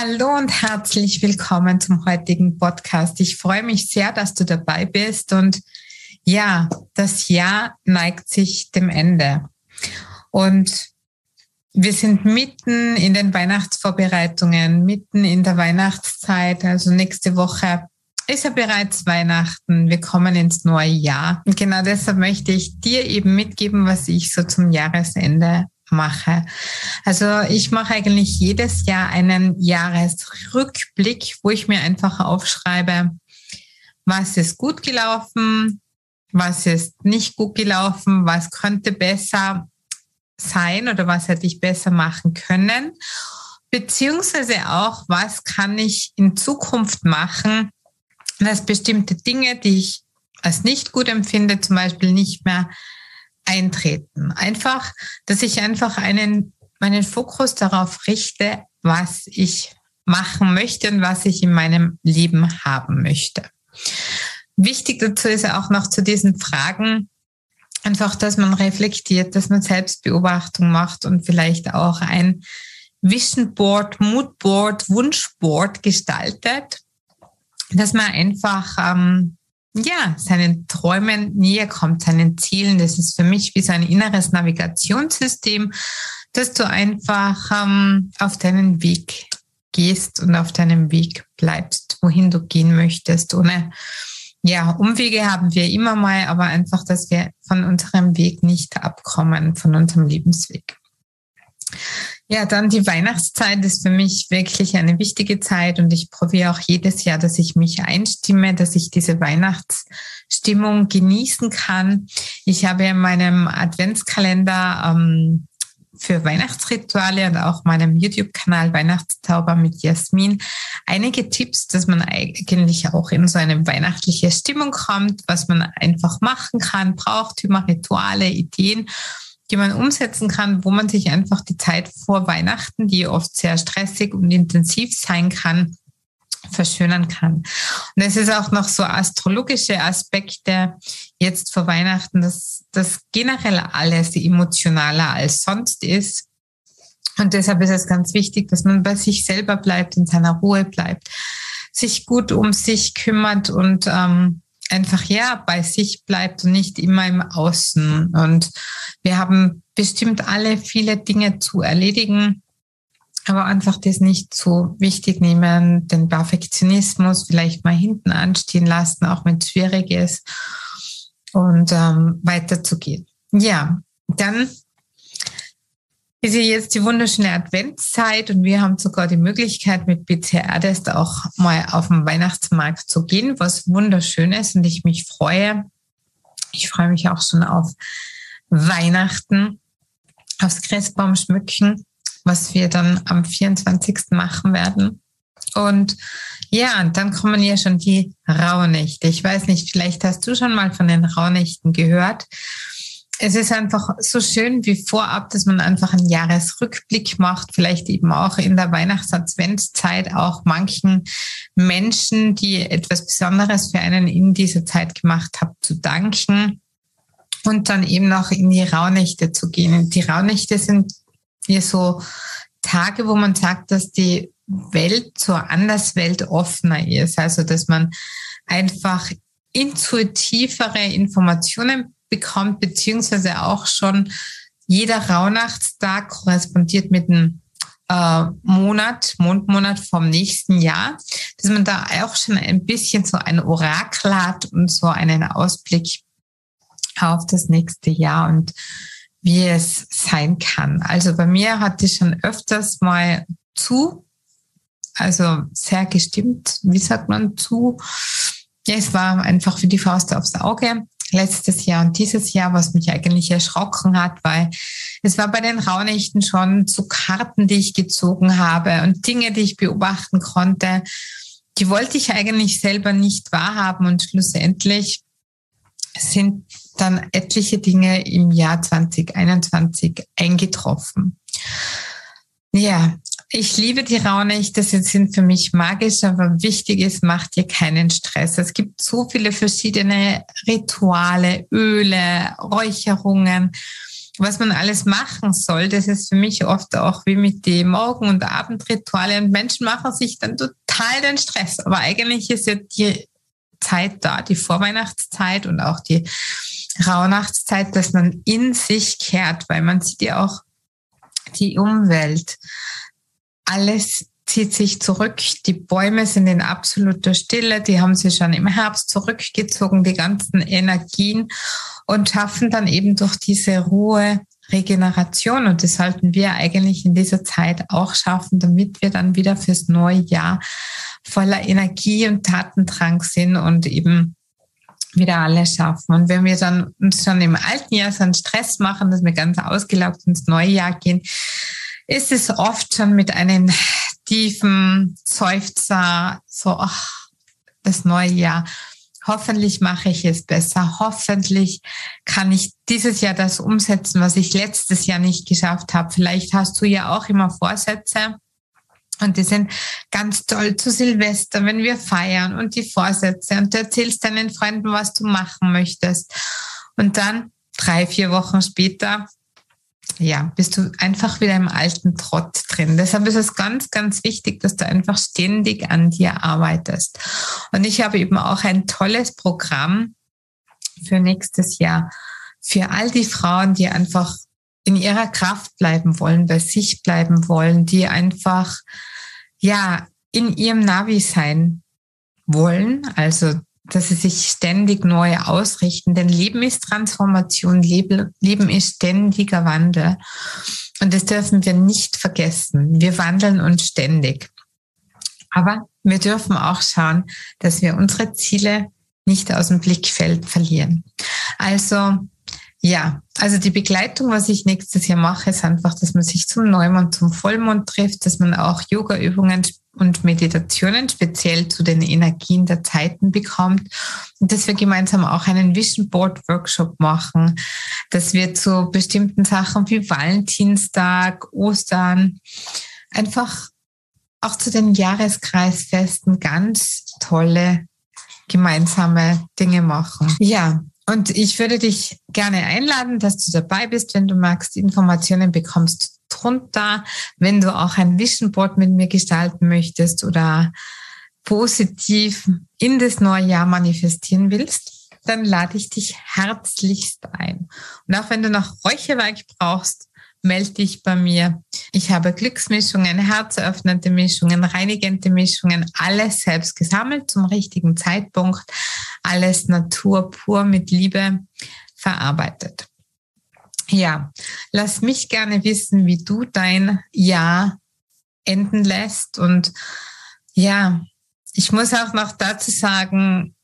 Hallo und herzlich willkommen zum heutigen Podcast. Ich freue mich sehr, dass du dabei bist und ja, das Jahr neigt sich dem Ende. Und wir sind mitten in den Weihnachtsvorbereitungen, mitten in der Weihnachtszeit. Also nächste Woche ist ja bereits Weihnachten. Wir kommen ins neue Jahr. Und genau deshalb möchte ich dir eben mitgeben, was ich so zum Jahresende mache. Also ich mache eigentlich jedes Jahr einen Jahresrückblick, wo ich mir einfach aufschreibe, was ist gut gelaufen, was ist nicht gut gelaufen, was könnte besser sein oder was hätte ich besser machen können, beziehungsweise auch, was kann ich in Zukunft machen, dass bestimmte Dinge, die ich als nicht gut empfinde, zum Beispiel nicht mehr eintreten. Einfach, dass ich einfach einen, meinen Fokus darauf richte, was ich machen möchte und was ich in meinem Leben haben möchte. Wichtig dazu ist auch noch zu diesen Fragen, einfach, dass man reflektiert, dass man Selbstbeobachtung macht und vielleicht auch ein Vision Board, Mood Board, Wunschboard gestaltet, dass man einfach ähm, ja, seinen Träumen näher kommt, seinen Zielen. Das ist für mich wie so ein inneres Navigationssystem, dass du einfach ähm, auf deinen Weg gehst und auf deinem Weg bleibst, wohin du gehen möchtest, ohne ja, Umwege haben wir immer mal, aber einfach, dass wir von unserem Weg nicht abkommen, von unserem Lebensweg. Ja, dann die Weihnachtszeit ist für mich wirklich eine wichtige Zeit und ich probiere auch jedes Jahr, dass ich mich einstimme, dass ich diese Weihnachtsstimmung genießen kann. Ich habe in meinem Adventskalender ähm, für Weihnachtsrituale und auch meinem YouTube-Kanal Weihnachtszauber mit Jasmin einige Tipps, dass man eigentlich auch in so eine weihnachtliche Stimmung kommt, was man einfach machen kann, Brauchtümer, Rituale, Ideen die man umsetzen kann, wo man sich einfach die Zeit vor Weihnachten, die oft sehr stressig und intensiv sein kann, verschönern kann. Und es ist auch noch so astrologische Aspekte jetzt vor Weihnachten, dass das generell alles emotionaler als sonst ist. Und deshalb ist es ganz wichtig, dass man bei sich selber bleibt, in seiner Ruhe bleibt, sich gut um sich kümmert und ähm, einfach ja bei sich bleibt und nicht immer im Außen. Und wir haben bestimmt alle viele Dinge zu erledigen aber einfach das nicht so wichtig nehmen, den Perfektionismus vielleicht mal hinten anstehen lassen, auch wenn es schwierig ist und ähm, weiterzugehen. Ja, dann ist ja jetzt die wunderschöne Adventszeit und wir haben sogar die Möglichkeit, mit BCR Test auch mal auf den Weihnachtsmarkt zu gehen, was wunderschön ist und ich mich freue. Ich freue mich auch schon auf Weihnachten, aufs Christbaum schmücken was wir dann am 24. machen werden. Und ja, dann kommen ja schon die Rauhnächte. Ich weiß nicht, vielleicht hast du schon mal von den Rauhnächten gehört. Es ist einfach so schön wie vorab, dass man einfach einen Jahresrückblick macht, vielleicht eben auch in der Weihnachts-Adventszeit auch manchen Menschen, die etwas Besonderes für einen in dieser Zeit gemacht haben, zu danken und dann eben noch in die Rauhnächte zu gehen. Die Rauhnächte sind hier so Tage, wo man sagt, dass die Welt zur Anderswelt offener ist. Also, dass man einfach intuitivere Informationen bekommt, beziehungsweise auch schon jeder Rauhnachtstag korrespondiert mit einem äh, Monat, Mondmonat vom nächsten Jahr, dass man da auch schon ein bisschen so ein Orakel hat und so einen Ausblick auf das nächste Jahr. Und wie es sein kann. Also bei mir hatte ich schon öfters mal zu, also sehr gestimmt, wie sagt man zu. Ja, es war einfach wie die Faust aufs Auge letztes Jahr und dieses Jahr, was mich eigentlich erschrocken hat, weil es war bei den Raunächten schon zu Karten, die ich gezogen habe und Dinge, die ich beobachten konnte, die wollte ich eigentlich selber nicht wahrhaben und schlussendlich sind dann etliche Dinge im Jahr 2021 eingetroffen. Ja, ich liebe die Raunächte, sie sind für mich magisch, aber wichtig ist, macht ihr keinen Stress. Es gibt so viele verschiedene Rituale, Öle, Räucherungen. was man alles machen soll, das ist für mich oft auch wie mit den Morgen- und Abendrituale und Menschen machen sich dann total den Stress. Aber eigentlich ist ja die Zeit da, die Vorweihnachtszeit und auch die Rauhnachtszeit, dass man in sich kehrt, weil man sieht ja auch die Umwelt. Alles zieht sich zurück. Die Bäume sind in absoluter Stille. Die haben sich schon im Herbst zurückgezogen, die ganzen Energien und schaffen dann eben durch diese Ruhe Regeneration. Und das sollten wir eigentlich in dieser Zeit auch schaffen, damit wir dann wieder fürs neue Jahr voller Energie und Tatendrang sind und eben wieder alles schaffen. Und wenn wir dann uns schon im alten Jahr so einen Stress machen, dass wir ganz ausgelaugt ins neue Jahr gehen, ist es oft schon mit einem tiefen Seufzer so, ach, das neue Jahr. Hoffentlich mache ich es besser. Hoffentlich kann ich dieses Jahr das umsetzen, was ich letztes Jahr nicht geschafft habe. Vielleicht hast du ja auch immer Vorsätze und die sind ganz toll zu Silvester, wenn wir feiern und die Vorsätze und du erzählst deinen Freunden, was du machen möchtest. Und dann drei, vier Wochen später, ja, bist du einfach wieder im alten Trott drin. Deshalb ist es ganz, ganz wichtig, dass du einfach ständig an dir arbeitest. Und ich habe eben auch ein tolles Programm für nächstes Jahr für all die Frauen, die einfach in ihrer Kraft bleiben wollen, bei sich bleiben wollen, die einfach ja, in ihrem Navi sein wollen, also dass sie sich ständig neu ausrichten. Denn Leben ist Transformation, Leben ist ständiger Wandel. Und das dürfen wir nicht vergessen. Wir wandeln uns ständig. Aber wir dürfen auch schauen, dass wir unsere Ziele nicht aus dem Blickfeld verlieren. Also ja, also die Begleitung, was ich nächstes Jahr mache, ist einfach, dass man sich zum Neumond, zum Vollmond trifft, dass man auch Yoga-Übungen und Meditationen speziell zu den Energien der Zeiten bekommt und dass wir gemeinsam auch einen Vision Board Workshop machen, dass wir zu bestimmten Sachen wie Valentinstag, Ostern einfach auch zu den Jahreskreisfesten ganz tolle gemeinsame Dinge machen. Ja, und ich würde dich gerne einladen, dass du dabei bist, wenn du magst. Informationen bekommst drunter. Wenn du auch ein Vision Board mit mir gestalten möchtest oder positiv in das neue Jahr manifestieren willst, dann lade ich dich herzlichst ein. Und auch wenn du noch Räucherwerk brauchst, melde dich bei mir. Ich habe Glücksmischungen, herzöffnende Mischungen, reinigende Mischungen, alles selbst gesammelt zum richtigen Zeitpunkt, alles Natur pur mit Liebe verarbeitet. Ja, lass mich gerne wissen, wie du dein Jahr enden lässt. Und ja, ich muss auch noch dazu sagen,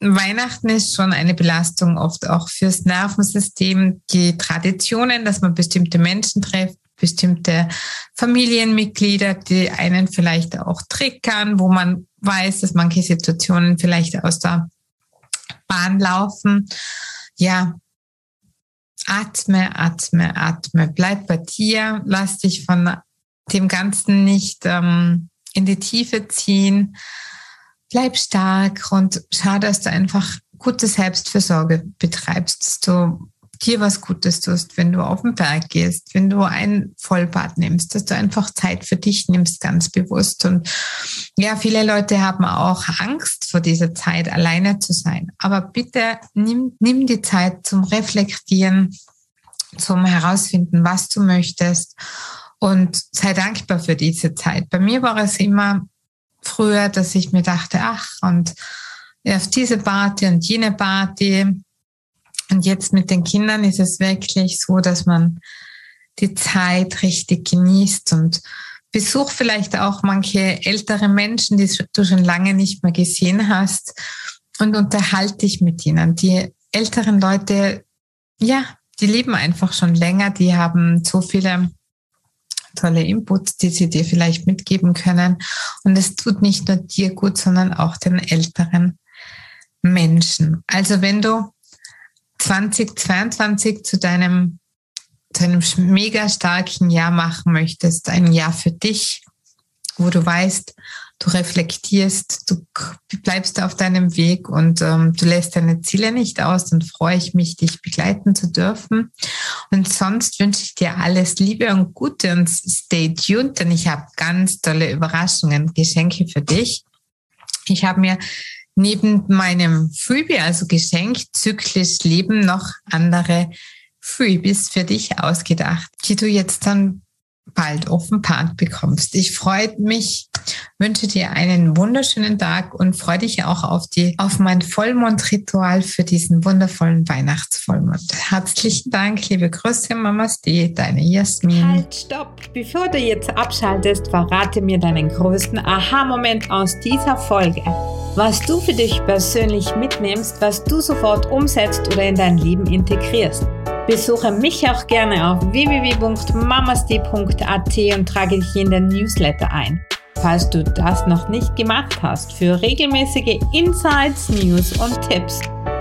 Weihnachten ist schon eine Belastung oft auch fürs Nervensystem. Die Traditionen, dass man bestimmte Menschen trifft, bestimmte Familienmitglieder, die einen vielleicht auch triggern, wo man weiß, dass manche Situationen vielleicht aus der Bahn laufen. Ja, atme, atme, atme. Bleib bei dir. Lass dich von dem Ganzen nicht ähm, in die Tiefe ziehen bleib stark und schau, dass du einfach gute Selbstfürsorge betreibst, dass du dir was Gutes tust, wenn du auf den Berg gehst, wenn du ein Vollbad nimmst, dass du einfach Zeit für dich nimmst, ganz bewusst. Und ja, viele Leute haben auch Angst vor dieser Zeit, alleine zu sein. Aber bitte nimm, nimm die Zeit zum Reflektieren, zum Herausfinden, was du möchtest und sei dankbar für diese Zeit. Bei mir war es immer früher, dass ich mir dachte, ach, und auf diese Party und jene Party. Und jetzt mit den Kindern ist es wirklich so, dass man die Zeit richtig genießt und besuch vielleicht auch manche ältere Menschen, die du schon lange nicht mehr gesehen hast und unterhalte dich mit ihnen. Die älteren Leute, ja, die leben einfach schon länger, die haben so viele tolle Inputs, die sie dir vielleicht mitgeben können. Und es tut nicht nur dir gut, sondern auch den älteren Menschen. Also wenn du 2022 zu deinem, zu einem mega starken Jahr machen möchtest, ein Jahr für dich, wo du weißt, du reflektierst, du bleibst auf deinem Weg und ähm, du lässt deine Ziele nicht aus, dann freue ich mich, dich begleiten zu dürfen. Und sonst wünsche ich dir alles Liebe und Gute und stay tuned, denn ich habe ganz tolle Überraschungen, Geschenke für dich. Ich habe mir neben meinem Freebie, also Geschenk zyklisch Leben, noch andere Freebies für dich ausgedacht, die du jetzt dann bald offenbart bekommst. Ich freue mich, wünsche dir einen wunderschönen Tag und freue dich auch auf die, auf mein Vollmondritual für diesen wundervollen Weihnachtsvollmond. Herzlichen Dank, liebe Grüße, Mamas D, deine Jasmin. Halt, stopp! Bevor du jetzt abschaltest, verrate mir deinen größten Aha-Moment aus dieser Folge. Was du für dich persönlich mitnimmst, was du sofort umsetzt oder in dein Leben integrierst. Besuche mich auch gerne auf www.mamasd.at und trage dich in den Newsletter ein. Falls du das noch nicht gemacht hast, für regelmäßige Insights, News und Tipps.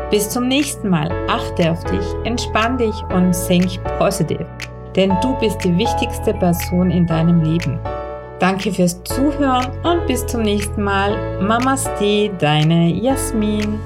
Bis zum nächsten Mal. Achte auf dich, entspann dich und think positiv. Denn du bist die wichtigste Person in deinem Leben. Danke fürs Zuhören und bis zum nächsten Mal. Mamas D, deine Jasmin.